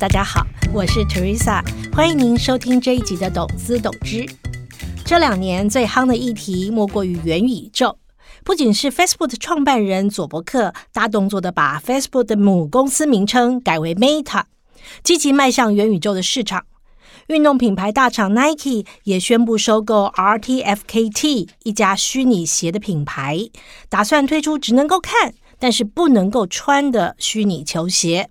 大家好，我是 Teresa，欢迎您收听这一集的《懂资懂知》。这两年最夯的议题莫过于元宇宙，不仅是 Facebook 的创办人佐伯克大动作的把 Facebook 的母公司名称改为 Meta，积极迈向元宇宙的市场。运动品牌大厂 Nike 也宣布收购 RTFKT 一家虚拟鞋的品牌，打算推出只能够看但是不能够穿的虚拟球鞋。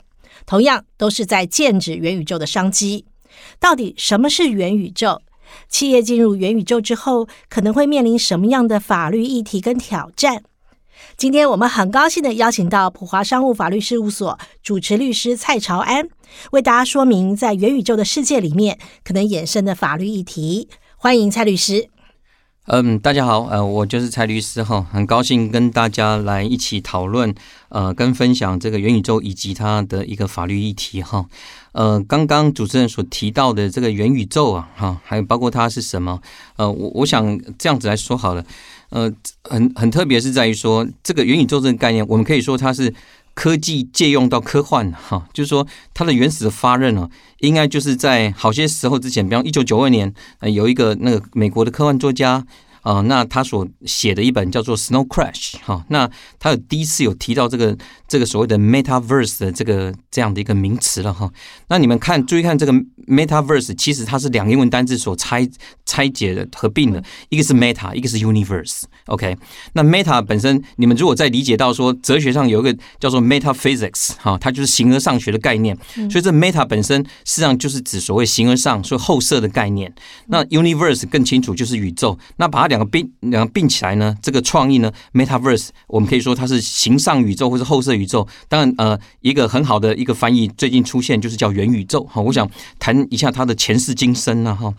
同样都是在剑指元宇宙的商机。到底什么是元宇宙？企业进入元宇宙之后，可能会面临什么样的法律议题跟挑战？今天我们很高兴地邀请到普华商务法律事务所主持律师蔡朝安，为大家说明在元宇宙的世界里面可能衍生的法律议题。欢迎蔡律师。嗯，大家好，呃，我就是蔡律师哈，很高兴跟大家来一起讨论，呃，跟分享这个元宇宙以及它的一个法律议题哈。呃，刚刚主持人所提到的这个元宇宙啊，哈，还有包括它是什么，呃，我我想这样子来说好了，呃，很很特别是在于说这个元宇宙这个概念，我们可以说它是。科技借用到科幻，哈，就是说它的原始的发軔啊，应该就是在好些时候之前，比方一九九二年，呃，有一个那个美国的科幻作家。啊、呃，那他所写的一本叫做《Snow Crash》哈，那他有第一次有提到这个这个所谓的 Metaverse 的这个这样的一个名词了哈。那你们看，注意看这个 Metaverse，其实它是两个英文单字所拆拆解的合并的，一个是 Meta，一个是 Universe。OK，那 Meta 本身，你们如果再理解到说哲学上有一个叫做 Metaphysics 哈，它就是形而上学的概念，所以这 Meta 本身实际上就是指所谓形而上，所以后设的概念。那 Universe 更清楚就是宇宙，那把它两个并两个并起来呢，这个创意呢，Metaverse，我们可以说它是形上宇宙或是后设宇宙。当然，呃，一个很好的一个翻译最近出现就是叫元宇宙。哈，我想谈一下它的前世今生呢。哈，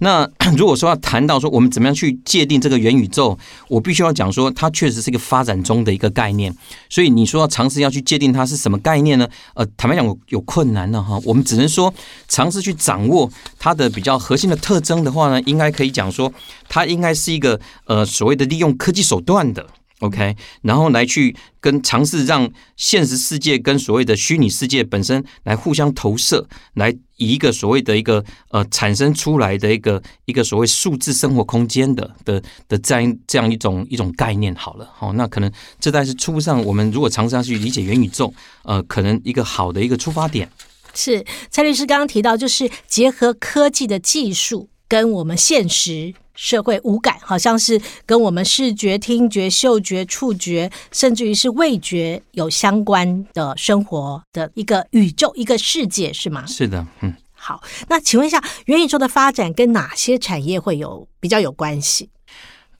那 如果说要谈到说我们怎么样去界定这个元宇宙，我必须要讲说它确实是一个发展中的一个概念。所以你说要尝试要去界定它是什么概念呢？呃，坦白讲有有困难呢。哈，我们只能说尝试去掌握它的比较核心的特征的话呢，应该可以讲说它应该是。一个呃所谓的利用科技手段的，OK，然后来去跟尝试让现实世界跟所谓的虚拟世界本身来互相投射，来以一个所谓的一个呃产生出来的一个一个所谓数字生活空间的的的这样这样一种一种概念好了，好，那可能这代是初步上我们如果尝试要去理解元宇宙，呃，可能一个好的一个出发点是蔡律师刚刚提到，就是结合科技的技术跟我们现实。社会五感好像是跟我们视觉、听觉、嗅觉、触觉，甚至于是味觉有相关的生活的一个宇宙、一个世界，是吗？是的，嗯。好，那请问一下，元宇宙的发展跟哪些产业会有比较有关系？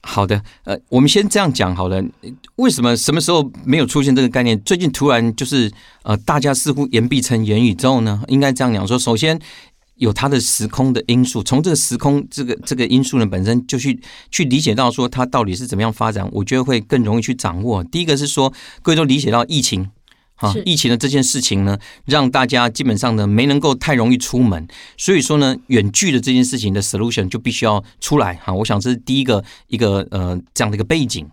好的，呃，我们先这样讲好了。为什么什么时候没有出现这个概念？最近突然就是呃，大家似乎言必称元宇宙呢？应该这样讲说，首先。有它的时空的因素，从这个时空这个这个因素呢本身就去去理解到说它到底是怎么样发展，我觉得会更容易去掌握。第一个是说，各位都理解到疫情，啊，疫情的这件事情呢，让大家基本上呢没能够太容易出门，所以说呢，远距的这件事情的 solution 就必须要出来哈。我想这是第一个一个呃这样的一个背景。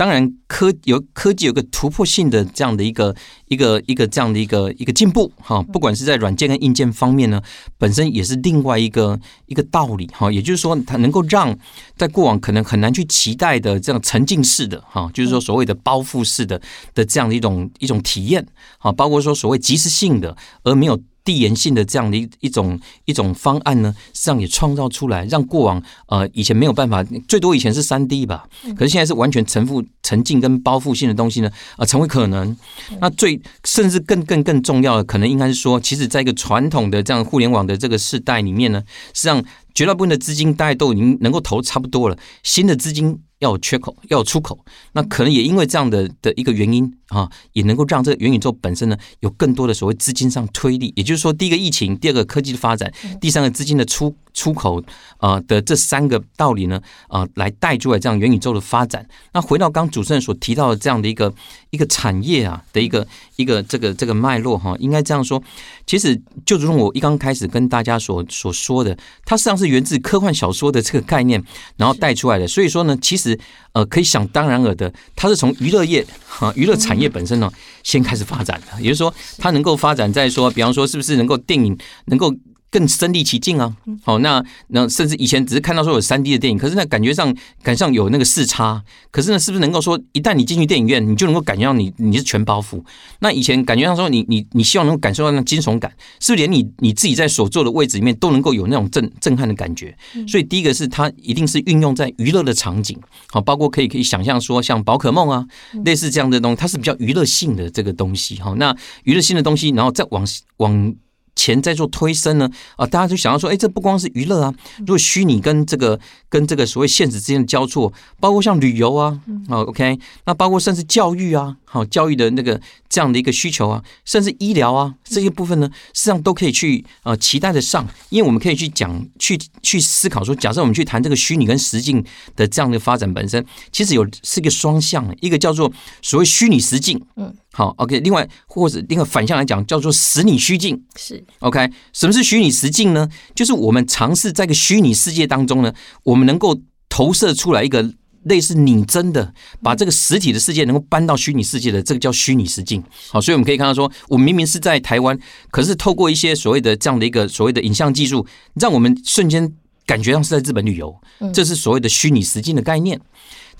当然，科有科技有个突破性的这样的一个一个一个这样的一个一个进步哈，不管是在软件跟硬件方面呢，本身也是另外一个一个道理哈。也就是说，它能够让在过往可能很难去期待的这样沉浸式的哈，就是说所谓的包覆式的的这样的一种一种体验哈，包括说所谓即时性的而没有。递延性的这样的一一种一种方案呢，实际上也创造出来，让过往呃以前没有办法，最多以前是三 D 吧，可是现在是完全沉覆、沉浸跟包覆性的东西呢，啊、呃，成为可能。那最甚至更更更重要的，可能应该是说，其实在一个传统的这样互联网的这个时代里面呢，实际上绝大部分的资金大概都已经能够投差不多了，新的资金。要有缺口，要有出口，那可能也因为这样的的一个原因啊，也能够让这个元宇宙本身呢有更多的所谓资金上推力。也就是说，第一个疫情，第二个科技的发展，第三个资金的出出口啊的这三个道理呢啊，来带出来这样元宇宙的发展。那回到刚主持人所提到的这样的一个一个产业啊的一个一个这个这个脉络哈，应该这样说，其实就如同我一刚开始跟大家所所说的，它实际上是源自科幻小说的这个概念，然后带出来的。所以说呢，其实呃，可以想当然尔的，它是从娱乐业哈，娱乐产业本身呢先开始发展的，也就是说，它能够发展在说，比方说，是不是能够电影能够。更身临其境啊！好，那那甚至以前只是看到说有三 D 的电影，可是那感觉上感上有那个视差。可是呢，是不是能够说一旦你进去电影院，你就能够感觉到你你是全包袱？那以前感觉上说你你你希望能够感受到那惊悚感，是不是连你你自己在所坐的位置里面都能够有那种震震撼的感觉？所以第一个是它一定是运用在娱乐的场景，好，包括可以可以想象说像宝可梦啊，类似这样的东西，它是比较娱乐性的这个东西。好，那娱乐性的东西，然后再往往。前在做推升呢？啊，大家就想要说，哎，这不光是娱乐啊，如果虚拟跟这个跟这个所谓现实之间的交错，包括像旅游啊，啊，OK，那包括甚至教育啊，好，教育的那个这样的一个需求啊，甚至医疗啊这些部分呢，实际上都可以去呃期待的上，因为我们可以去讲去去思考说，假设我们去谈这个虚拟跟实境的这样的发展本身，其实有是一个双向，一个叫做所谓虚拟实境，嗯。好，OK。另外，或者另外反向来讲，叫做实拟虚境。是 OK。什么是虚拟实境呢？就是我们尝试在一个虚拟世界当中呢，我们能够投射出来一个类似拟真的，把这个实体的世界能够搬到虚拟世界的，这个叫虚拟实境。好，所以我们可以看到说，我们明明是在台湾，可是透过一些所谓的这样的一个所谓的影像技术，让我们瞬间感觉上是在日本旅游。这是所谓的虚拟实境的概念。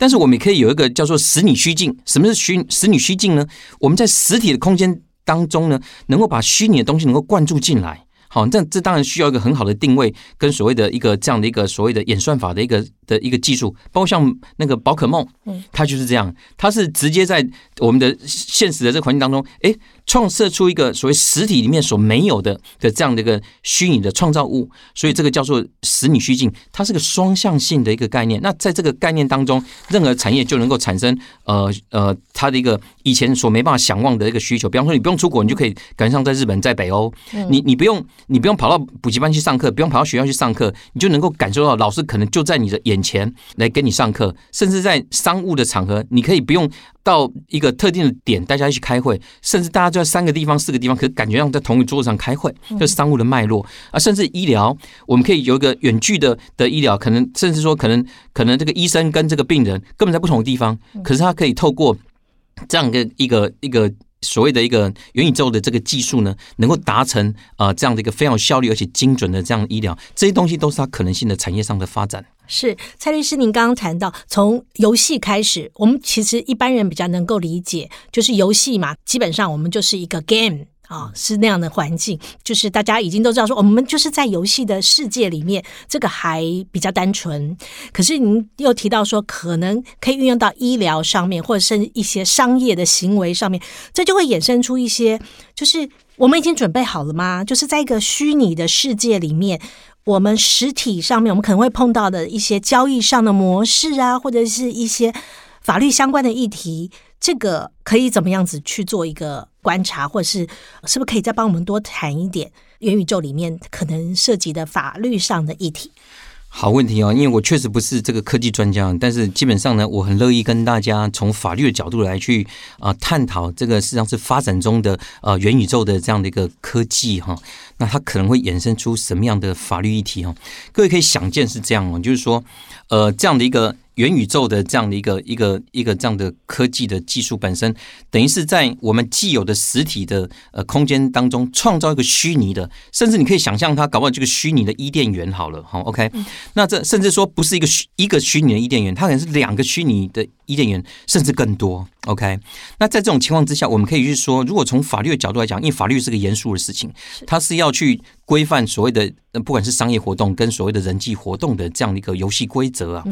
但是我们也可以有一个叫做实你虚境。什么是虚实你虚境呢？我们在实体的空间当中呢，能够把虚拟的东西能够灌注进来。好，这这当然需要一个很好的定位跟所谓的一个这样的一个所谓的演算法的一个的一个技术，包括像那个宝可梦，它就是这样，它是直接在我们的现实的这个环境当中，哎。创设出一个所谓实体里面所没有的的这样的一个虚拟的创造物，所以这个叫做实拟虚境，它是个双向性的一个概念。那在这个概念当中，任何产业就能够产生呃呃它的一个以前所没办法想望的一个需求。比方说，你不用出国，你就可以赶上在日本、在北欧，你你不用你不用跑到补习班去上课，不用跑到学校去上课，你就能够感受到老师可能就在你的眼前来跟你上课，甚至在商务的场合，你可以不用。到一个特定的点，大家一起开会，甚至大家就在三个地方、四个地方，可感觉上在同一桌子上开会，这是商务的脉络啊。甚至医疗，我们可以有一个远距的的医疗，可能甚至说，可能可能这个医生跟这个病人根本在不同的地方，可是他可以透过这样的一个一个所谓的一个元宇宙的这个技术呢，能够达成啊这样的一个非常有效率而且精准的这样的医疗，这些东西都是它可能性的产业上的发展。是蔡律师，您刚刚谈到从游戏开始，我们其实一般人比较能够理解，就是游戏嘛，基本上我们就是一个 game 啊，是那样的环境，就是大家已经都知道说，我们就是在游戏的世界里面，这个还比较单纯。可是您又提到说，可能可以运用到医疗上面，或者是一些商业的行为上面，这就会衍生出一些，就是我们已经准备好了吗？就是在一个虚拟的世界里面。我们实体上面，我们可能会碰到的一些交易上的模式啊，或者是一些法律相关的议题，这个可以怎么样子去做一个观察，或者是是不是可以再帮我们多谈一点元宇宙里面可能涉及的法律上的议题？好问题哦，因为我确实不是这个科技专家，但是基本上呢，我很乐意跟大家从法律的角度来去啊探讨这个实际上是发展中的呃元宇宙的这样的一个科技哈，那它可能会衍生出什么样的法律议题哈？各位可以想见是这样哦，就是说呃这样的一个。元宇宙的这样的一个一个一个这样的科技的技术本身，等于是在我们既有的实体的呃空间当中创造一个虚拟的，甚至你可以想象它搞不好这个虚拟的伊甸园好了，好 OK，那这甚至说不是一个虚一个虚拟的伊甸园，它可能是两个虚拟的伊甸园，甚至更多 OK。那在这种情况之下，我们可以去说，如果从法律的角度来讲，因为法律是个严肃的事情，它是要去。规范所谓的不管是商业活动跟所谓的人际活动的这样的一个游戏规则啊，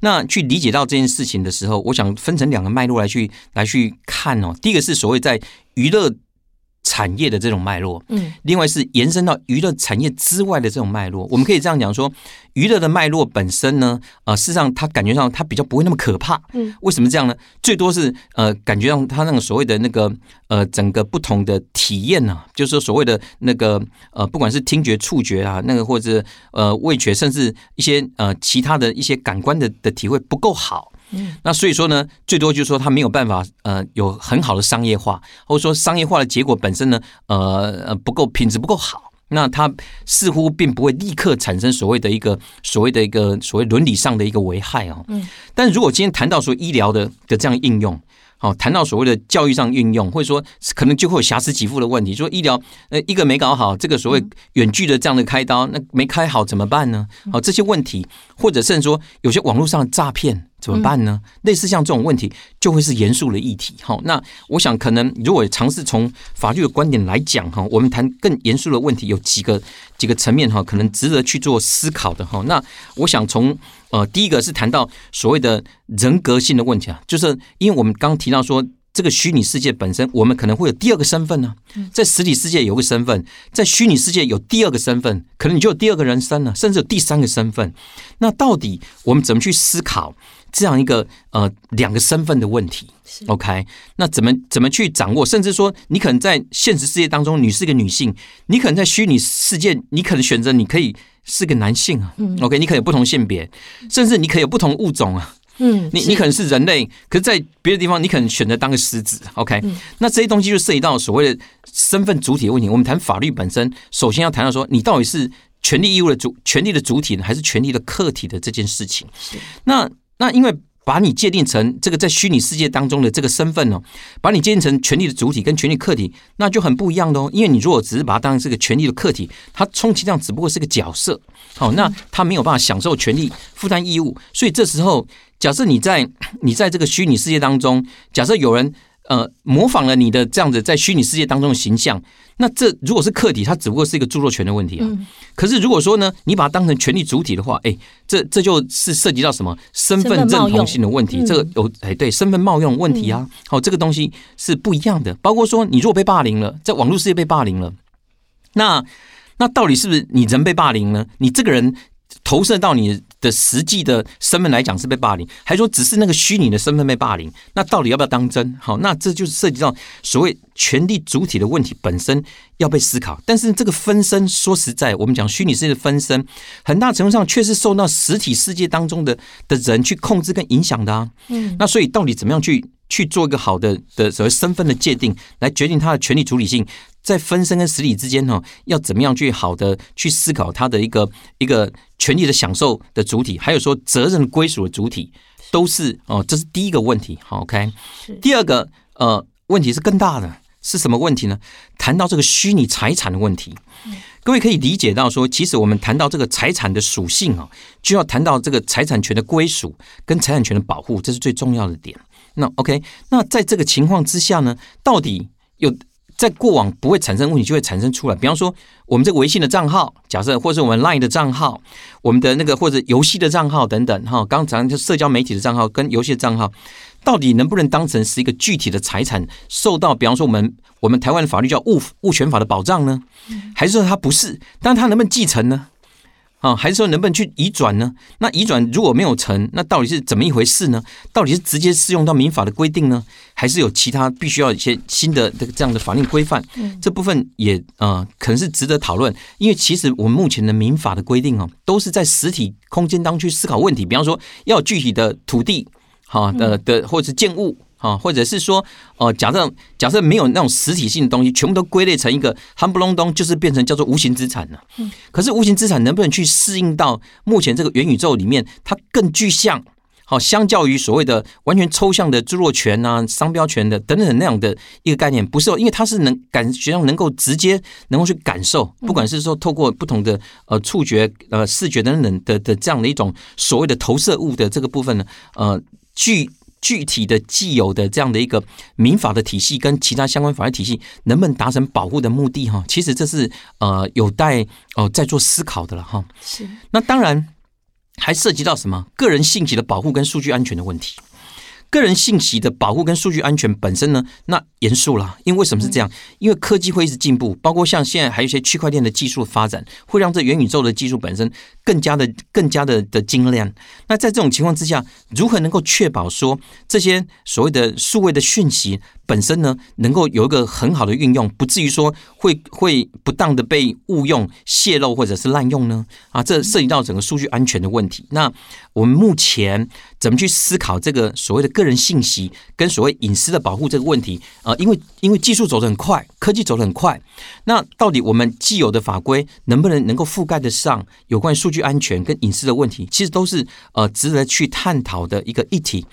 那去理解到这件事情的时候，我想分成两个脉络来去来去看哦。第一个是所谓在娱乐。产业的这种脉络，嗯，另外是延伸到娱乐产业之外的这种脉络，我们可以这样讲说，娱乐的脉络本身呢，呃，事实上它感觉上它比较不会那么可怕，嗯，为什么这样呢？最多是呃，感觉上它那个所谓的那个呃，整个不同的体验啊，就是说所谓的那个呃，不管是听觉、触觉啊，那个或者呃味觉，甚至一些呃其他的一些感官的的体会不够好。嗯，那所以说呢，最多就是说他没有办法，呃，有很好的商业化，或者说商业化的结果本身呢，呃呃不够品质不够好，那它似乎并不会立刻产生所谓的一个所谓的一个所谓伦理上的一个危害哦。嗯，但如果今天谈到说医疗的的这样应用。好，谈到所谓的教育上运用，或者说可能就会有瑕疵给付的问题。说医疗呃一个没搞好，这个所谓远距的这样的开刀，那没开好怎么办呢？好，这些问题，或者甚至说有些网络上的诈骗怎么办呢？类似像这种问题，就会是严肃的议题。哈，那我想可能如果尝试从法律的观点来讲哈，我们谈更严肃的问题，有几个几个层面哈，可能值得去做思考的哈。那我想从。呃，第一个是谈到所谓的人格性的问题啊，就是因为我们刚刚提到说，这个虚拟世界本身，我们可能会有第二个身份呢，在实体世界有个身份，在虚拟世界有第二个身份，可能你就有第二个人生了，甚至有第三个身份。那到底我们怎么去思考这样一个呃两个身份的问题？OK，那怎么怎么去掌握？甚至说，你可能在现实世界当中，你是个女性，你可能在虚拟世界，你可能选择你可以。是个男性啊，OK，你可以有不同性别，甚至你可以有不同物种啊，嗯，你你可能是人类，可是在别的地方你可能选择当个狮子，OK，那这些东西就涉及到所谓的身份主体的问题。我们谈法律本身，首先要谈到说，你到底是权利义务的主权利的主体呢，还是权利的客体的这件事情？是，那那因为。把你界定成这个在虚拟世界当中的这个身份哦，把你界定成权利的主体跟权利客体，那就很不一样的哦。因为你如果只是把它当成是个权利的客体，它充其量只不过是个角色，好，那他没有办法享受权利、负担义务。所以这时候，假设你在你在这个虚拟世界当中，假设有人。呃，模仿了你的这样子在虚拟世界当中的形象，那这如果是客体，它只不过是一个著作权的问题啊。嗯、可是如果说呢，你把它当成权利主体的话，哎，这这就是涉及到什么身份认同性的问题。这个有哎，对，身份冒用问题啊。好、嗯哦，这个东西是不一样的。包括说，你如果被霸凌了，在网络世界被霸凌了，那那到底是不是你人被霸凌呢？你这个人投射到你的实际的身份来讲是被霸凌，还说只是那个虚拟的身份被霸凌，那到底要不要当真？好，那这就是涉及到所谓权力主体的问题本身要被思考。但是这个分身，说实在，我们讲虚拟世界的分身，很大程度上却是受到实体世界当中的的人去控制跟影响的啊。嗯，那所以到底怎么样去去做一个好的的所谓身份的界定，来决定他的权利主体性？在分身跟实体之间呢，要怎么样去好的去思考他的一个一个权利的享受的主体，还有说责任归属的主体，都是哦，这是第一个问题。好，OK。第二个呃问题是更大的，是什么问题呢？谈到这个虚拟财产的问题，各位可以理解到说，其实我们谈到这个财产的属性啊，就要谈到这个财产权的归属跟财产权的保护，这是最重要的点。那 OK，那在这个情况之下呢，到底有？在过往不会产生问题，就会产生出来。比方说，我们这个微信的账号，假设或者我们 Line 的账号，我们的那个或者游戏的账号等等，哈，刚才就社交媒体的账号跟游戏的账号，到底能不能当成是一个具体的财产，受到比方说我们我们台湾的法律叫物物权法的保障呢？还是说它不是？但它能不能继承呢？啊，还是说能不能去移转呢？那移转如果没有成，那到底是怎么一回事呢？到底是直接适用到民法的规定呢，还是有其他必须要一些新的这个这样的法令规范？嗯，这部分也呃可能是值得讨论，因为其实我们目前的民法的规定哦，都是在实体空间当中去思考问题，比方说要有具体的土地，哈的的或者是建物。啊，或者是说，呃，假设假设没有那种实体性的东西，全部都归类成一个憨不隆咚，就是变成叫做无形资产了。嗯，可是无形资产能不能去适应到目前这个元宇宙里面，它更具象？好，相较于所谓的完全抽象的著作权啊、商标权的等等那样的一个概念，不是，因为它是能感觉上能够直接能够去感受，不管是说透过不同的呃触觉、呃视觉等等的的这样的一种所谓的投射物的这个部分呢，呃，具。具体的既有的这样的一个民法的体系跟其他相关法律体系能不能达成保护的目的哈？其实这是呃有待哦在做思考的了哈。是。那当然还涉及到什么个人信息的保护跟数据安全的问题。个人信息的保护跟数据安全本身呢，那严肃了，因为为什么是这样？因为科技会一直进步，包括像现在还有一些区块链的技术发展，会让这元宇宙的技术本身更加的、更加的的精炼。那在这种情况之下，如何能够确保说这些所谓的数位的讯息本身呢，能够有一个很好的运用，不至于说会会不当的被误用、泄露或者是滥用呢？啊，这涉及到整个数据安全的问题。那我们目前怎么去思考这个所谓的个人信息跟所谓隐私的保护这个问题？呃，因为因为技术走得很快，科技走得很快，那到底我们既有的法规能不能能够覆盖得上有关数据安全跟隐私的问题？其实都是呃值得去探讨的一个议题。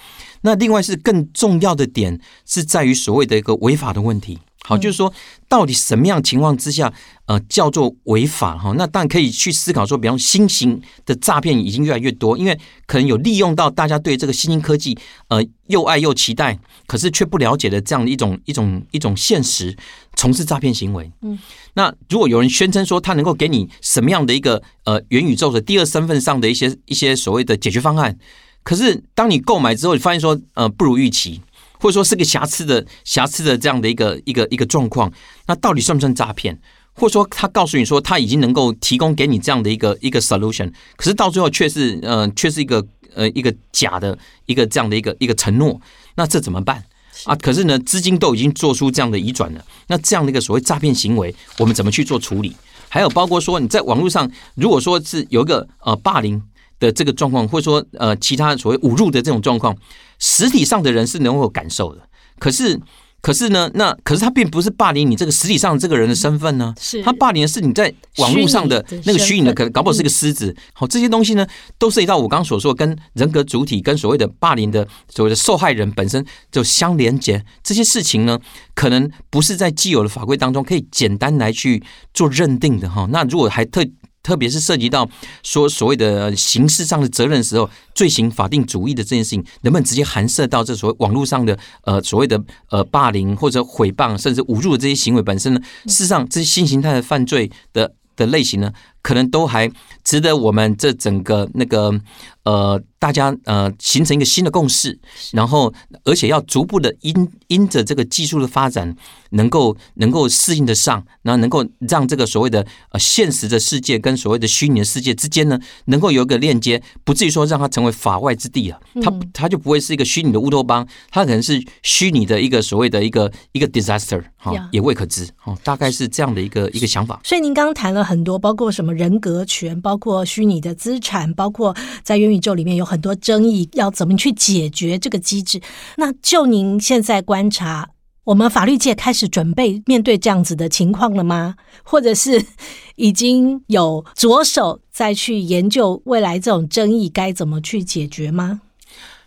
那另外是更重要的点是在于所谓的一个违法的问题。好，就是说到底什么样情况之下，呃，叫做违法哈？那当然可以去思考说，比方新型的诈骗已经越来越多，因为可能有利用到大家对这个新兴科技呃又爱又期待，可是却不了解的这样的一种一种一种现实，从事诈骗行为。嗯，那如果有人宣称说他能够给你什么样的一个呃元宇宙的第二身份上的一些一些所谓的解决方案，可是当你购买之后，你发现说呃不如预期。或者说是个瑕疵的瑕疵的这样的一个一个一个状况，那到底算不算诈骗？或者说他告诉你说他已经能够提供给你这样的一个一个 solution，可是到最后却是呃却是一个呃一个假的一个这样的一个一个承诺，那这怎么办啊？可是呢，资金都已经做出这样的移转了，那这样的一个所谓诈骗行为，我们怎么去做处理？还有包括说你在网络上，如果说是有一个呃霸凌的这个状况，或者说呃其他所谓侮辱的这种状况。实体上的人是能够感受的，可是，可是呢，那可是他并不是霸凌你这个实体上这个人的身份呢，是他霸凌的是你在网络上的那个虚拟的，可能搞不好是个狮子。好，这些东西呢，都涉及到我刚刚所说跟人格主体跟所谓的霸凌的所谓的受害人本身就相连接。这些事情呢，可能不是在既有的法规当中可以简单来去做认定的哈。那如果还特特别是涉及到说所谓的刑事上的责任的时候，罪行法定主义的这件事情，能不能直接含涉到这所谓网络上的呃所谓的呃霸凌或者诽谤甚至侮辱的这些行为本身呢？事实上，这些新形态的犯罪的的类型呢，可能都还值得我们这整个那个呃。大家呃形成一个新的共识，然后而且要逐步的因因着这个技术的发展，能够能够适应得上，然后能够让这个所谓的呃现实的世界跟所谓的虚拟的世界之间呢，能够有一个链接，不至于说让它成为法外之地啊。它它就不会是一个虚拟的乌托邦，它可能是虚拟的一个所谓的一个一个 disaster 哈，也未可知哈，大概是这样的一个一个想法。所以您刚刚谈了很多，包括什么人格权，包括虚拟的资产，包括在元宇宙里面有很。多争议要怎么去解决这个机制？那就您现在观察，我们法律界开始准备面对这样子的情况了吗？或者是 已经有着手再去研究未来这种争议该怎么去解决吗？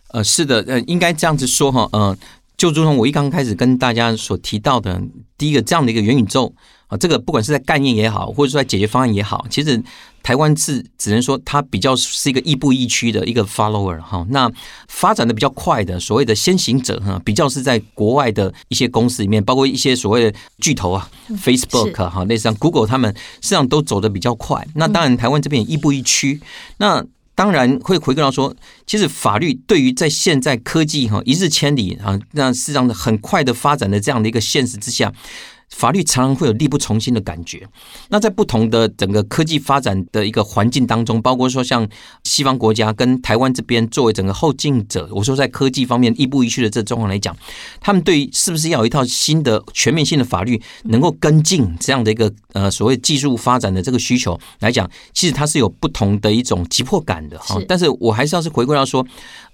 呃，是的，呃，应该这样子说哈，呃，就如同我一刚开始跟大家所提到的，第一个这样的一个元宇宙啊，这个不管是在概念也好，或者说在解决方案也好，其实。台湾是只能说它比较是一个亦步亦趋的一个 follower 哈，那发展的比较快的所谓的先行者哈，比较是在国外的一些公司里面，包括一些所谓的巨头啊，Facebook 哈，类似像 Google 他们实际上都走的比较快。那当然台湾这边也亦步亦趋，那当然会回归到说，其实法律对于在现在科技哈一日千里啊，那事实上很快的发展的这样的一个现实之下。法律常常会有力不从心的感觉。那在不同的整个科技发展的一个环境当中，包括说像西方国家跟台湾这边作为整个后进者，我说在科技方面亦步亦趋的这状况来讲，他们对于是不是要有一套新的全面性的法律能够跟进这样的一个呃所谓技术发展的这个需求来讲，其实它是有不同的一种急迫感的哈。但是我还是要是回归到说，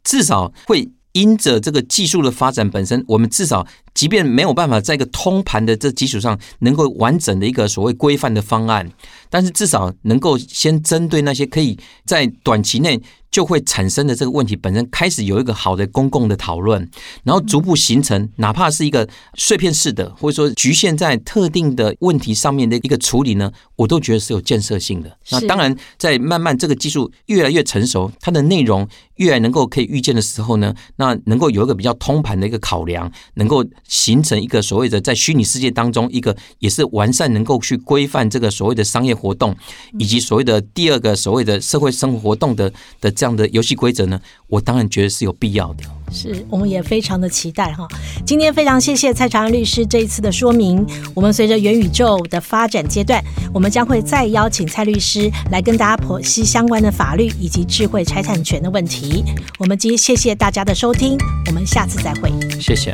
至少会因着这个技术的发展本身，我们至少。即便没有办法在一个通盘的这基础上，能够完整的一个所谓规范的方案，但是至少能够先针对那些可以在短期内就会产生的这个问题本身，开始有一个好的公共的讨论，然后逐步形成，哪怕是一个碎片式的，或者说局限在特定的问题上面的一个处理呢，我都觉得是有建设性的。那当然，在慢慢这个技术越来越成熟，它的内容越来能够可以预见的时候呢，那能够有一个比较通盘的一个考量，能够。形成一个所谓的在虚拟世界当中一个也是完善能够去规范这个所谓的商业活动，以及所谓的第二个所谓的社会生活活动的的这样的游戏规则呢，我当然觉得是有必要的。是，我们也非常的期待哈。今天非常谢谢蔡长安律师这一次的说明。我们随着元宇宙的发展阶段，我们将会再邀请蔡律师来跟大家剖析相关的法律以及智慧财产权的问题。我们今天谢谢大家的收听，我们下次再会。谢谢。